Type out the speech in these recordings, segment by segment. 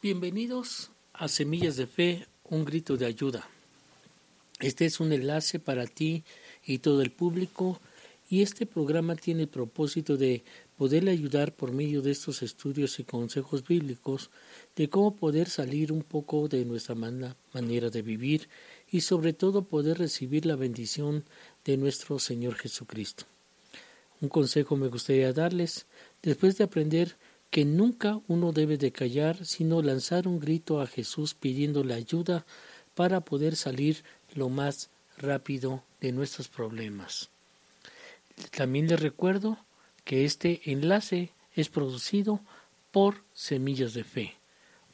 Bienvenidos a Semillas de Fe, un grito de ayuda. Este es un enlace para ti y todo el público y este programa tiene el propósito de poderle ayudar por medio de estos estudios y consejos bíblicos de cómo poder salir un poco de nuestra manera de vivir y sobre todo poder recibir la bendición de nuestro Señor Jesucristo. Un consejo me gustaría darles, después de aprender que nunca uno debe de callar, sino lanzar un grito a Jesús pidiéndole ayuda para poder salir lo más rápido de nuestros problemas. También les recuerdo que este enlace es producido por Semillas de Fe,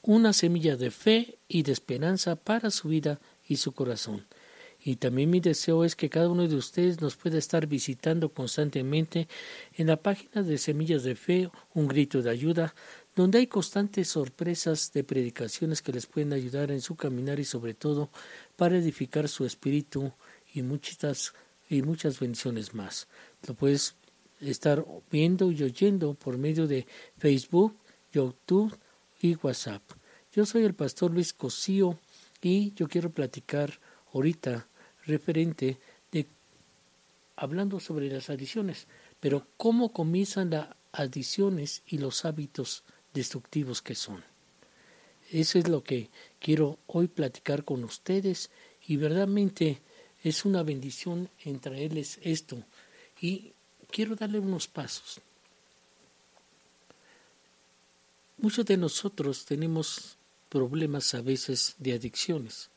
una semilla de fe y de esperanza para su vida y su corazón. Y también mi deseo es que cada uno de ustedes nos pueda estar visitando constantemente en la página de Semillas de Fe, un grito de ayuda, donde hay constantes sorpresas de predicaciones que les pueden ayudar en su caminar y sobre todo para edificar su espíritu y muchas, y muchas bendiciones más. Lo puedes estar viendo y oyendo por medio de Facebook, YouTube y WhatsApp. Yo soy el pastor Luis Cosío y yo quiero platicar ahorita referente de hablando sobre las adiciones, pero cómo comienzan las adiciones y los hábitos destructivos que son. Eso es lo que quiero hoy platicar con ustedes y verdaderamente es una bendición en traerles esto y quiero darle unos pasos. Muchos de nosotros tenemos problemas a veces de adicciones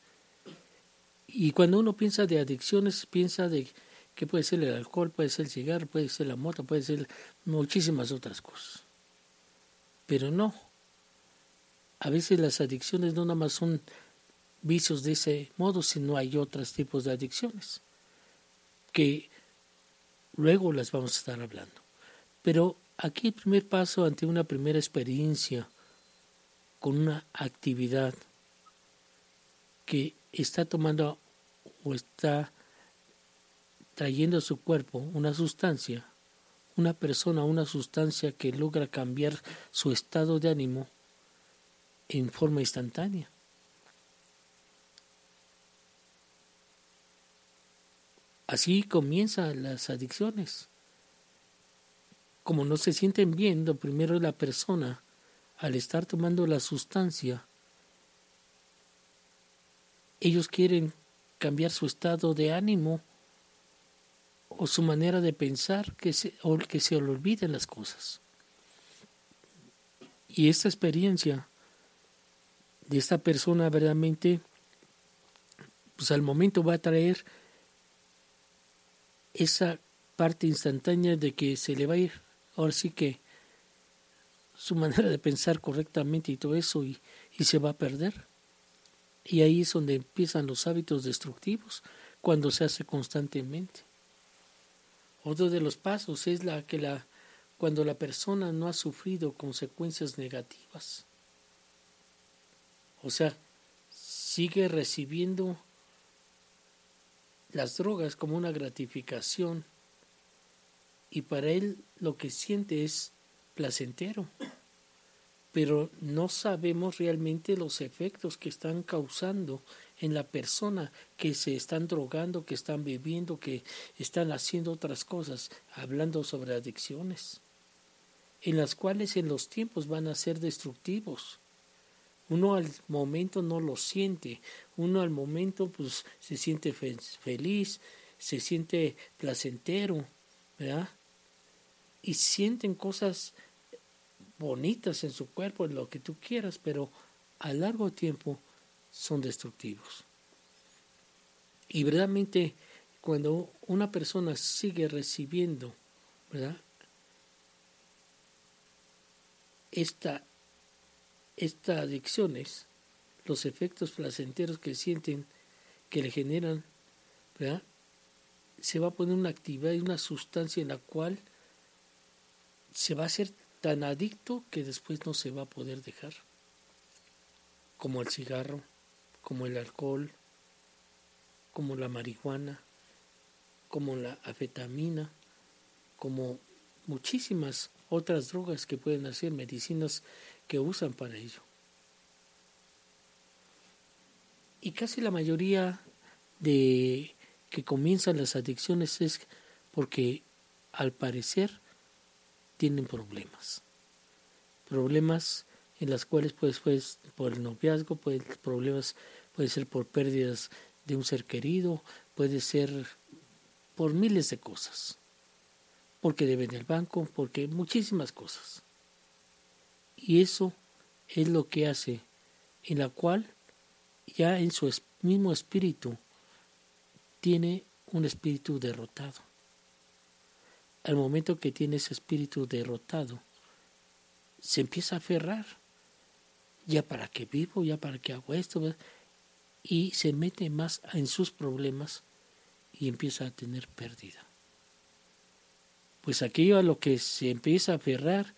y cuando uno piensa de adicciones, piensa de que puede ser el alcohol, puede ser el cigarro, puede ser la moto, puede ser muchísimas otras cosas. Pero no. A veces las adicciones no nada más son vicios de ese modo, sino hay otros tipos de adicciones que luego las vamos a estar hablando. Pero aquí el primer paso ante una primera experiencia con una actividad que está tomando o está trayendo a su cuerpo una sustancia, una persona, una sustancia que logra cambiar su estado de ánimo en forma instantánea. Así comienzan las adicciones. Como no se sienten bien, lo primero la persona, al estar tomando la sustancia, ellos quieren cambiar su estado de ánimo o su manera de pensar que se, o que se olviden las cosas. Y esta experiencia de esta persona verdaderamente, pues al momento va a traer esa parte instantánea de que se le va a ir, ahora sí que su manera de pensar correctamente y todo eso y se va a perder. Y ahí es donde empiezan los hábitos destructivos, cuando se hace constantemente. Otro de los pasos es la que la cuando la persona no ha sufrido consecuencias negativas. O sea, sigue recibiendo las drogas como una gratificación y para él lo que siente es placentero pero no sabemos realmente los efectos que están causando en la persona que se están drogando, que están bebiendo, que están haciendo otras cosas, hablando sobre adicciones, en las cuales en los tiempos van a ser destructivos. Uno al momento no lo siente, uno al momento pues se siente feliz, se siente placentero, ¿verdad? Y sienten cosas bonitas en su cuerpo, en lo que tú quieras, pero a largo tiempo son destructivos. Y verdaderamente cuando una persona sigue recibiendo, ¿verdad? Esta estas adicciones, los efectos placenteros que sienten, que le generan, se va a poner una actividad y una sustancia en la cual se va a hacer tan adicto que después no se va a poder dejar, como el cigarro, como el alcohol, como la marihuana, como la afetamina, como muchísimas otras drogas que pueden hacer, medicinas que usan para ello. Y casi la mayoría de que comienzan las adicciones es porque al parecer tienen problemas. Problemas en las cuales pues, pues por el noviazgo, pues, problemas puede ser por pérdidas de un ser querido, puede ser por miles de cosas. Porque deben el banco, porque muchísimas cosas. Y eso es lo que hace, en la cual ya en su mismo espíritu tiene un espíritu derrotado. Al momento que tiene ese espíritu derrotado, se empieza a aferrar. Ya para qué vivo, ya para qué hago esto, y se mete más en sus problemas y empieza a tener pérdida. Pues aquello a lo que se empieza a aferrar,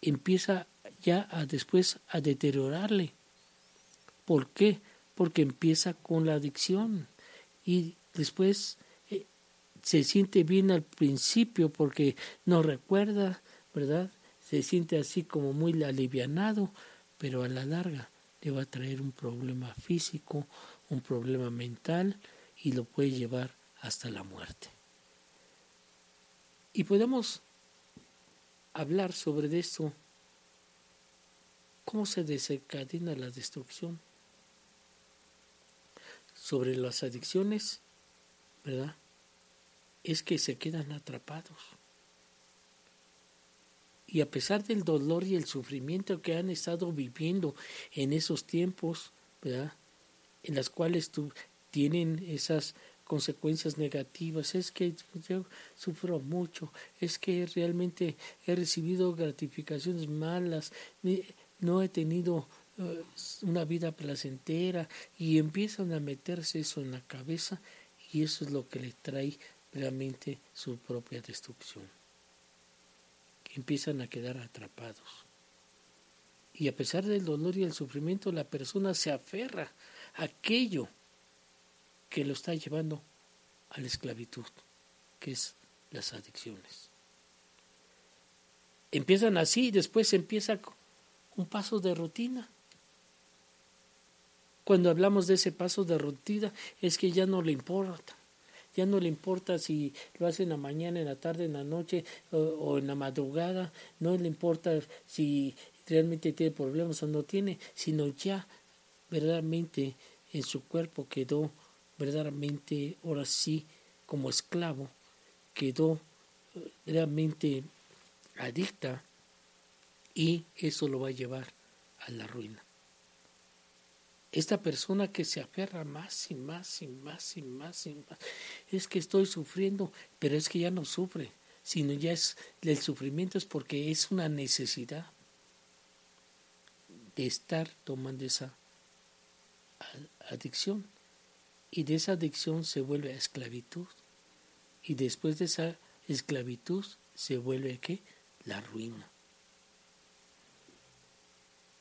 empieza ya a después a deteriorarle. ¿Por qué? Porque empieza con la adicción y después se siente bien al principio porque no recuerda, ¿verdad? Se siente así como muy alivianado, pero a la larga le va a traer un problema físico, un problema mental y lo puede llevar hasta la muerte. Y podemos hablar sobre esto, cómo se desencadena la destrucción sobre las adicciones, ¿verdad? Es que se quedan atrapados. Y a pesar del dolor y el sufrimiento que han estado viviendo en esos tiempos, ¿verdad? En las cuales tú, tienen esas consecuencias negativas, es que yo sufro mucho, es que realmente he recibido gratificaciones malas, no he tenido eh, una vida placentera y empiezan a meterse eso en la cabeza y eso es lo que le trae realmente su propia destrucción. Que empiezan a quedar atrapados. Y a pesar del dolor y el sufrimiento, la persona se aferra a aquello que lo está llevando a la esclavitud, que es las adicciones. Empiezan así y después empieza un paso de rutina cuando hablamos de ese paso de rutina, es que ya no le importa. Ya no le importa si lo hace en la mañana, en la tarde, en la noche o, en la madrugada. No le importa si realmente tiene problemas o no tiene, sino ya verdaderamente en su cuerpo quedó verdaderamente, ahora sí, como esclavo, quedó eh, realmente adicta y eso lo va a llevar a la ruina esta persona que se aferra más y más y más y más y más, es que estoy sufriendo, pero es que ya no sufre, sino ya es el sufrimiento es porque es una necesidad de estar tomando esa adicción. Y de esa adicción se vuelve a esclavitud. Y después de esa esclavitud se vuelve qué la ruina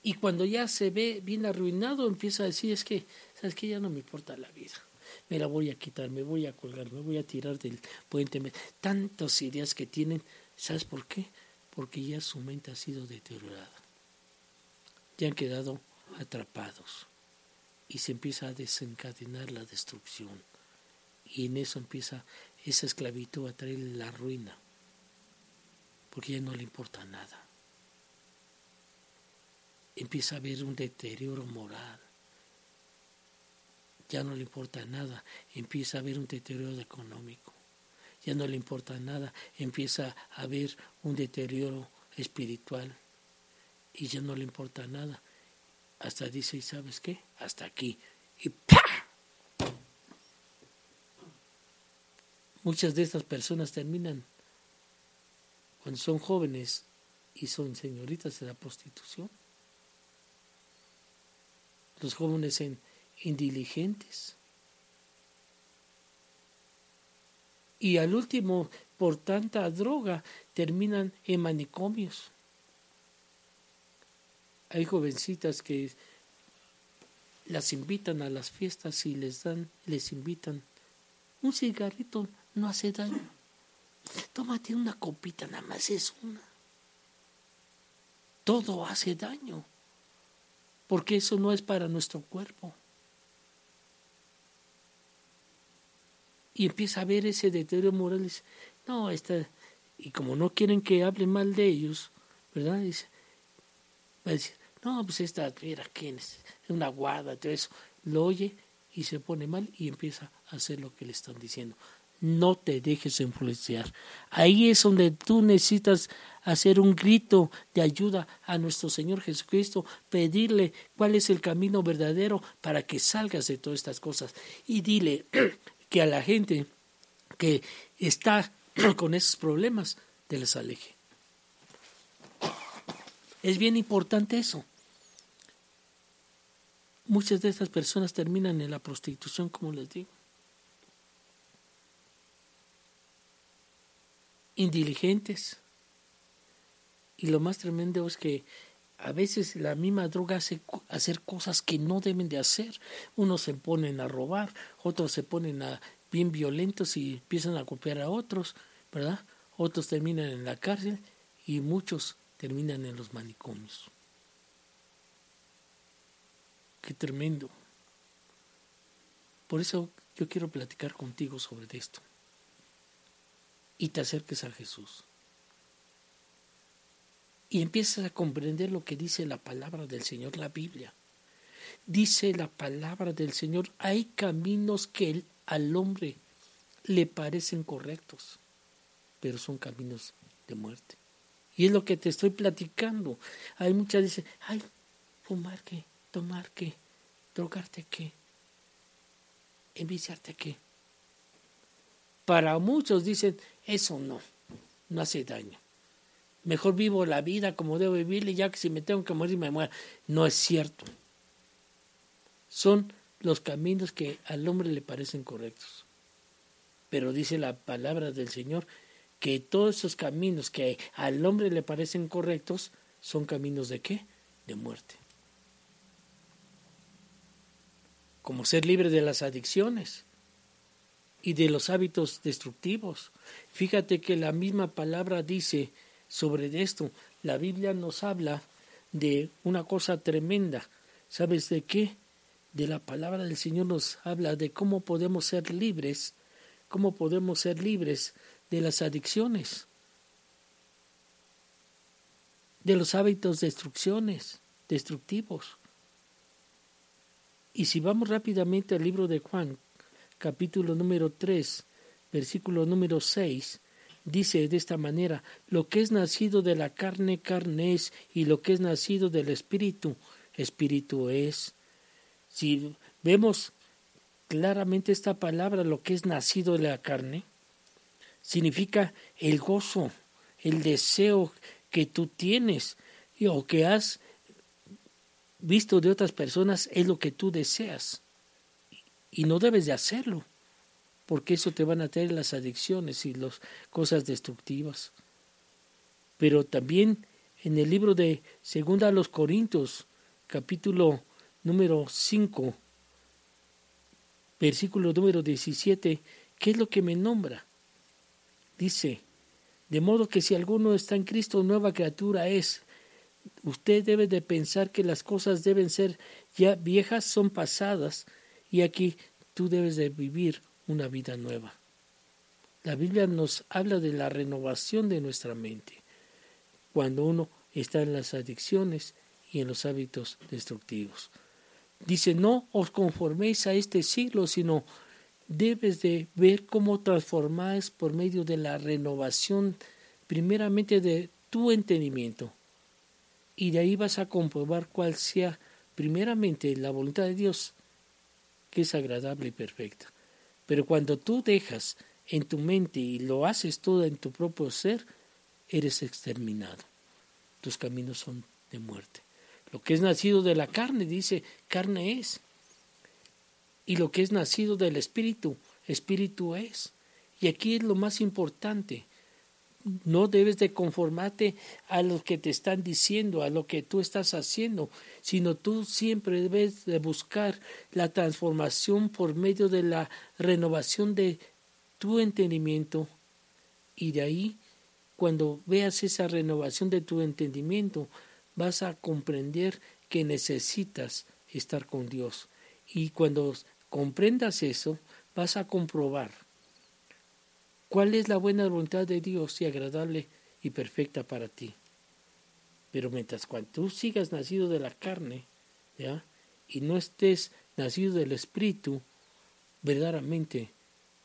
y cuando ya se ve bien arruinado, empieza a decir, es que, ¿sabes que Ya no me importa la vida. Me la voy a quitar, me voy a colgar, me voy a tirar del puente. Tantas ideas que tienen, ¿sabes por qué? Porque ya su mente ha sido deteriorada. Ya han quedado atrapados. Y se empieza a desencadenar la destrucción. Y en eso empieza esa esclavitud a traer la ruina. Porque ya no le importa nada empieza a haber un deterioro moral. Ya no le importa nada, empieza a haber un deterioro económico. Ya no le importa nada, empieza a haber un deterioro espiritual. Y ya no le importa nada. Hasta dice, ¿y sabes qué? Hasta aquí. Y Muchas de estas personas terminan cuando son jóvenes y son señoritas de la prostitución los jóvenes en indiligentes. Y al último, por tanta droga, terminan en manicomios. Hay jovencitas que las invitan a las fiestas y les dan, les invitan un cigarrito no hace daño. Tómate una copita, nada más es una. Todo hace daño, porque eso no es para nuestro cuerpo. Y empieza a ver ese deterioro moral. Dice, no, esta, y como no quieren que hable mal de ellos, ¿verdad? Dice, va a decir, no, pues esta, mira, ¿quién es? Una guarda, todo eso. Lo oye y se pone mal y empieza a hacer lo que le están diciendo no te dejes influenciar. Ahí es donde tú necesitas hacer un grito de ayuda a nuestro Señor Jesucristo, pedirle cuál es el camino verdadero para que salgas de todas estas cosas. Y dile que a la gente que está con esos problemas, te les aleje. Es bien importante eso. Muchas de estas personas terminan en la prostitución, como les digo. Indiligentes. Y lo más tremendo es que a veces la misma droga hace hacer cosas que no deben de hacer. Unos se ponen a robar, otros se ponen a bien violentos y empiezan a copiar a otros, ¿verdad? Otros terminan en la cárcel y muchos terminan en los manicomios. Qué tremendo. Por eso yo quiero platicar contigo sobre esto y te acerques a Jesús. Y empiezas a comprender lo que dice la palabra del Señor, la Biblia. Dice la palabra del Señor, hay caminos que al hombre le parecen correctos, pero son caminos de muerte. Y es lo que te estoy platicando. Hay muchas dicen, ay, fumar qué, tomar qué, drogarte qué, enviciarte qué. Para muchos dicen, eso no, no hace daño. Mejor vivo la vida como debo vivirla y ya que si me tengo que morir me muero. No es cierto. Son los caminos que al hombre le parecen correctos. Pero dice la palabra del Señor que todos esos caminos que al hombre le parecen correctos son caminos de qué? De muerte. Como ser libre de las adicciones y de los hábitos destructivos. Fíjate que la misma palabra dice sobre esto. La Biblia nos habla de una cosa tremenda. ¿Sabes de qué? De la palabra del Señor nos habla de cómo podemos ser libres, cómo podemos ser libres de las adicciones, de los hábitos destrucciones, destructivos. Y si vamos rápidamente al libro de Juan, capítulo número 3, versículo número 6, dice de esta manera, lo que es nacido de la carne, carne es, y lo que es nacido del espíritu, espíritu es. Si vemos claramente esta palabra, lo que es nacido de la carne, significa el gozo, el deseo que tú tienes o que has visto de otras personas es lo que tú deseas. Y no debes de hacerlo, porque eso te van a traer las adicciones y las cosas destructivas. Pero también en el libro de Segunda a los Corintios, capítulo número 5, versículo número 17, ¿qué es lo que me nombra? Dice, de modo que si alguno está en Cristo, nueva criatura es. Usted debe de pensar que las cosas deben ser ya viejas, son pasadas, y aquí tú debes de vivir una vida nueva. La Biblia nos habla de la renovación de nuestra mente cuando uno está en las adicciones y en los hábitos destructivos. Dice, no os conforméis a este siglo, sino debes de ver cómo transformáis por medio de la renovación primeramente de tu entendimiento. Y de ahí vas a comprobar cuál sea primeramente la voluntad de Dios que es agradable y perfecta. Pero cuando tú dejas en tu mente y lo haces todo en tu propio ser, eres exterminado. Tus caminos son de muerte. Lo que es nacido de la carne, dice, carne es. Y lo que es nacido del espíritu, espíritu es. Y aquí es lo más importante. No debes de conformarte a lo que te están diciendo, a lo que tú estás haciendo, sino tú siempre debes de buscar la transformación por medio de la renovación de tu entendimiento. Y de ahí, cuando veas esa renovación de tu entendimiento, vas a comprender que necesitas estar con Dios. Y cuando comprendas eso, vas a comprobar cuál es la buena voluntad de Dios y agradable y perfecta para ti. Pero mientras cuando tú sigas nacido de la carne, ¿ya? y no estés nacido del Espíritu, verdaderamente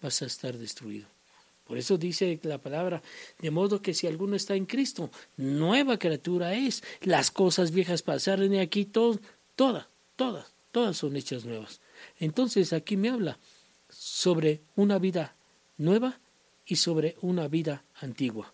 vas a estar destruido. Por eso dice la palabra, de modo que si alguno está en Cristo, nueva criatura es. Las cosas viejas pasaron y aquí todo, todas, todas, todas son hechas nuevas. Entonces aquí me habla sobre una vida nueva y sobre una vida antigua.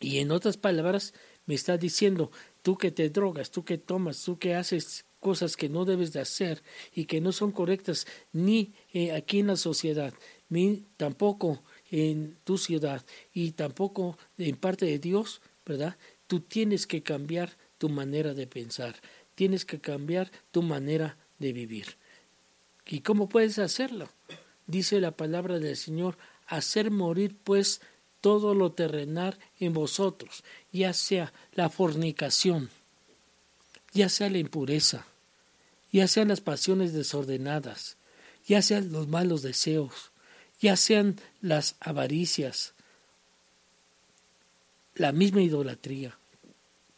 Y en otras palabras, me está diciendo, tú que te drogas, tú que tomas, tú que haces cosas que no debes de hacer y que no son correctas ni eh, aquí en la sociedad, ni tampoco en tu ciudad y tampoco en parte de Dios, ¿verdad? Tú tienes que cambiar tu manera de pensar, tienes que cambiar tu manera de vivir. ¿Y cómo puedes hacerlo? Dice la palabra del Señor, hacer morir pues todo lo terrenal en vosotros, ya sea la fornicación, ya sea la impureza, ya sean las pasiones desordenadas, ya sean los malos deseos, ya sean las avaricias, la misma idolatría.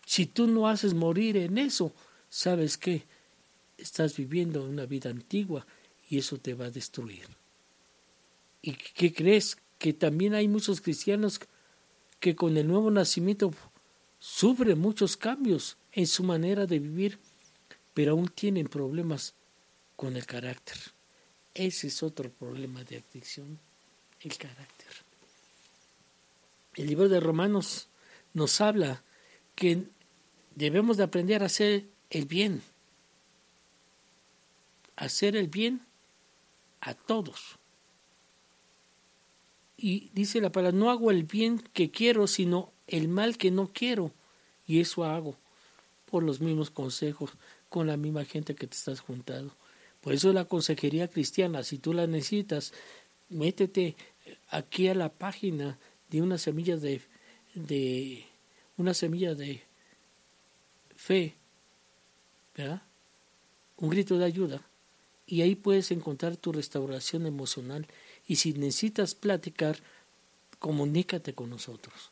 Si tú no haces morir en eso, ¿sabes qué? Estás viviendo una vida antigua y eso te va a destruir. ¿Y qué crees? Que también hay muchos cristianos que con el nuevo nacimiento sufren muchos cambios en su manera de vivir, pero aún tienen problemas con el carácter. Ese es otro problema de adicción, el carácter. El libro de Romanos nos habla que debemos de aprender a hacer el bien, hacer el bien a todos. Y dice la palabra, no hago el bien que quiero, sino el mal que no quiero. Y eso hago por los mismos consejos, con la misma gente que te estás juntando. Por eso la consejería cristiana, si tú la necesitas, métete aquí a la página de una semilla de, de una semilla de fe, ¿verdad? Un grito de ayuda. Y ahí puedes encontrar tu restauración emocional. Y si necesitas platicar, comunícate con nosotros.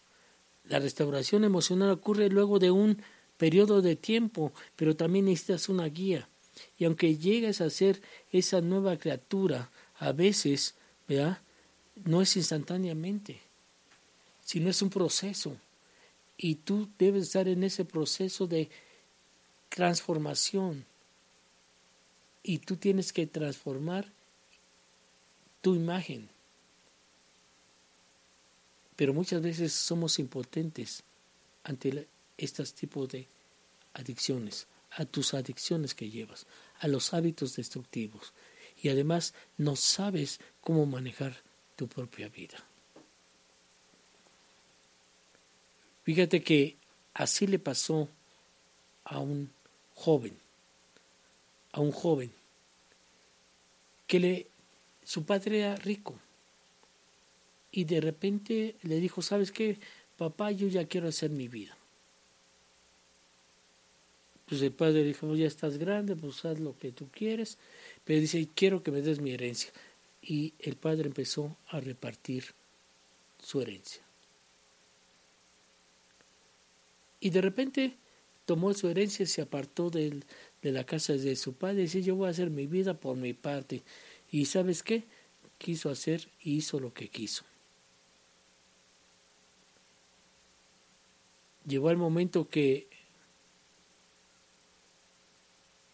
La restauración emocional ocurre luego de un periodo de tiempo, pero también necesitas una guía. Y aunque llegues a ser esa nueva criatura, a veces, ¿verdad? No es instantáneamente, sino es un proceso. Y tú debes estar en ese proceso de transformación. Y tú tienes que transformar tu imagen. Pero muchas veces somos impotentes ante estos tipos de adicciones a tus adicciones que llevas, a los hábitos destructivos y además no sabes cómo manejar tu propia vida. Fíjate que así le pasó a un joven, a un joven que le su padre era rico y de repente le dijo, "¿Sabes qué? Papá, yo ya quiero hacer mi vida." Pues el padre dijo, ya estás grande, pues haz lo que tú quieres, pero dice, quiero que me des mi herencia. Y el padre empezó a repartir su herencia. Y de repente tomó su herencia, y se apartó de la casa de su padre y dice, yo voy a hacer mi vida por mi parte. Y sabes qué? Quiso hacer y hizo lo que quiso. Llegó el momento que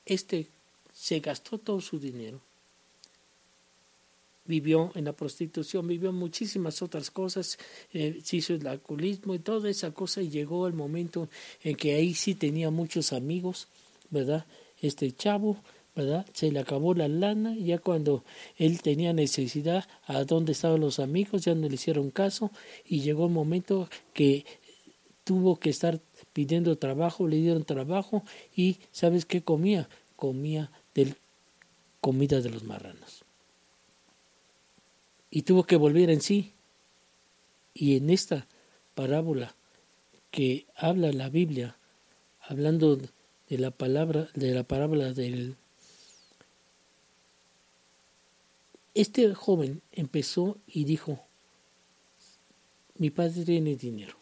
este se gastó todo su dinero vivió en la prostitución, vivió muchísimas otras cosas, eh, se hizo el alcoholismo y toda esa cosa y llegó el momento en que ahí sí tenía muchos amigos, ¿verdad? Este chavo, ¿verdad? Se le acabó la lana, ya cuando él tenía necesidad, a dónde estaban los amigos, ya no le hicieron caso y llegó el momento que tuvo que estar pidiendo trabajo, le dieron trabajo y ¿sabes qué comía? Comía del comida de los marranos y tuvo que volver en sí. Y en esta parábola que habla la Biblia, hablando de la palabra, de la parábola del este joven empezó y dijo, mi padre tiene dinero.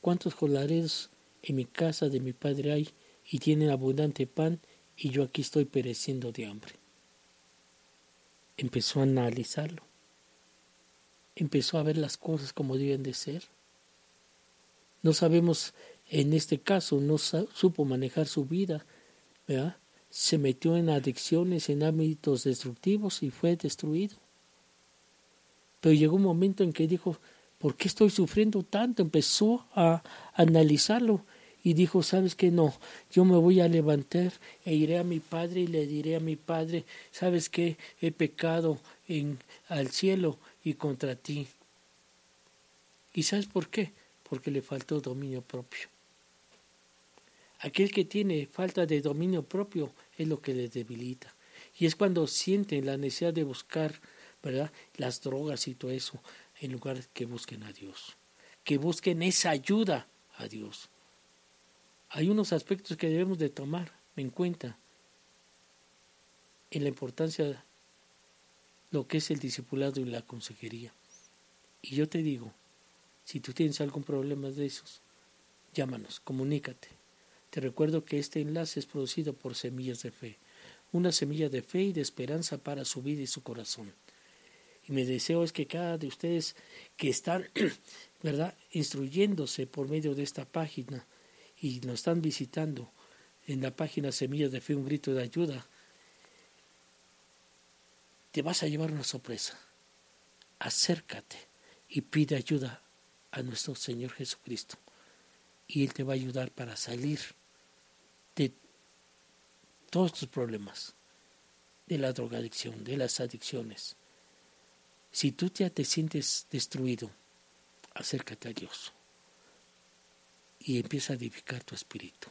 ¿Cuántos colares en mi casa de mi padre hay y tienen abundante pan y yo aquí estoy pereciendo de hambre? Empezó a analizarlo empezó a ver las cosas como deben de ser. No sabemos, en este caso, no supo manejar su vida, ¿verdad? Se metió en adicciones, en ámbitos destructivos y fue destruido. Pero llegó un momento en que dijo, ¿por qué estoy sufriendo tanto? Empezó a analizarlo y dijo, ¿sabes qué? No, yo me voy a levantar e iré a mi padre y le diré a mi padre, ¿sabes qué? He pecado en, al cielo y contra ti. ¿Y sabes por qué? Porque le faltó dominio propio. Aquel que tiene falta de dominio propio es lo que le debilita. Y es cuando sienten la necesidad de buscar, ¿verdad? Las drogas y todo eso, en lugar que busquen a Dios. Que busquen esa ayuda a Dios. Hay unos aspectos que debemos de tomar en cuenta en la importancia lo que es el discipulado y la consejería. Y yo te digo, si tú tienes algún problema de esos, llámanos, comunícate. Te recuerdo que este enlace es producido por Semillas de Fe, una semilla de fe y de esperanza para su vida y su corazón. Y mi deseo es que cada de ustedes que están, ¿verdad?, instruyéndose por medio de esta página y nos están visitando en la página Semillas de Fe, un grito de ayuda, te vas a llevar una sorpresa. Acércate y pide ayuda a nuestro Señor Jesucristo. Y Él te va a ayudar para salir de todos tus problemas, de la drogadicción, de las adicciones. Si tú ya te sientes destruido, acércate a Dios y empieza a edificar tu espíritu.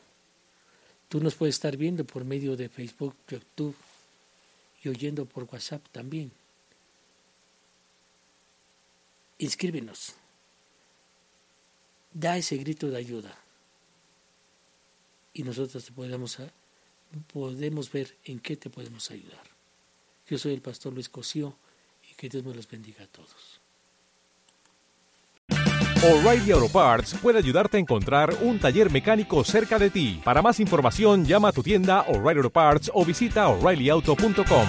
Tú nos puedes estar viendo por medio de Facebook, YouTube, y oyendo por WhatsApp también. Inscríbenos. Da ese grito de ayuda. Y nosotros te podemos, podemos ver en qué te podemos ayudar. Yo soy el pastor Luis Cosío y que Dios me los bendiga a todos. O'Reilly Auto Parts puede ayudarte a encontrar un taller mecánico cerca de ti. Para más información, llama a tu tienda O'Reilly Auto Parts o visita oreillyauto.com.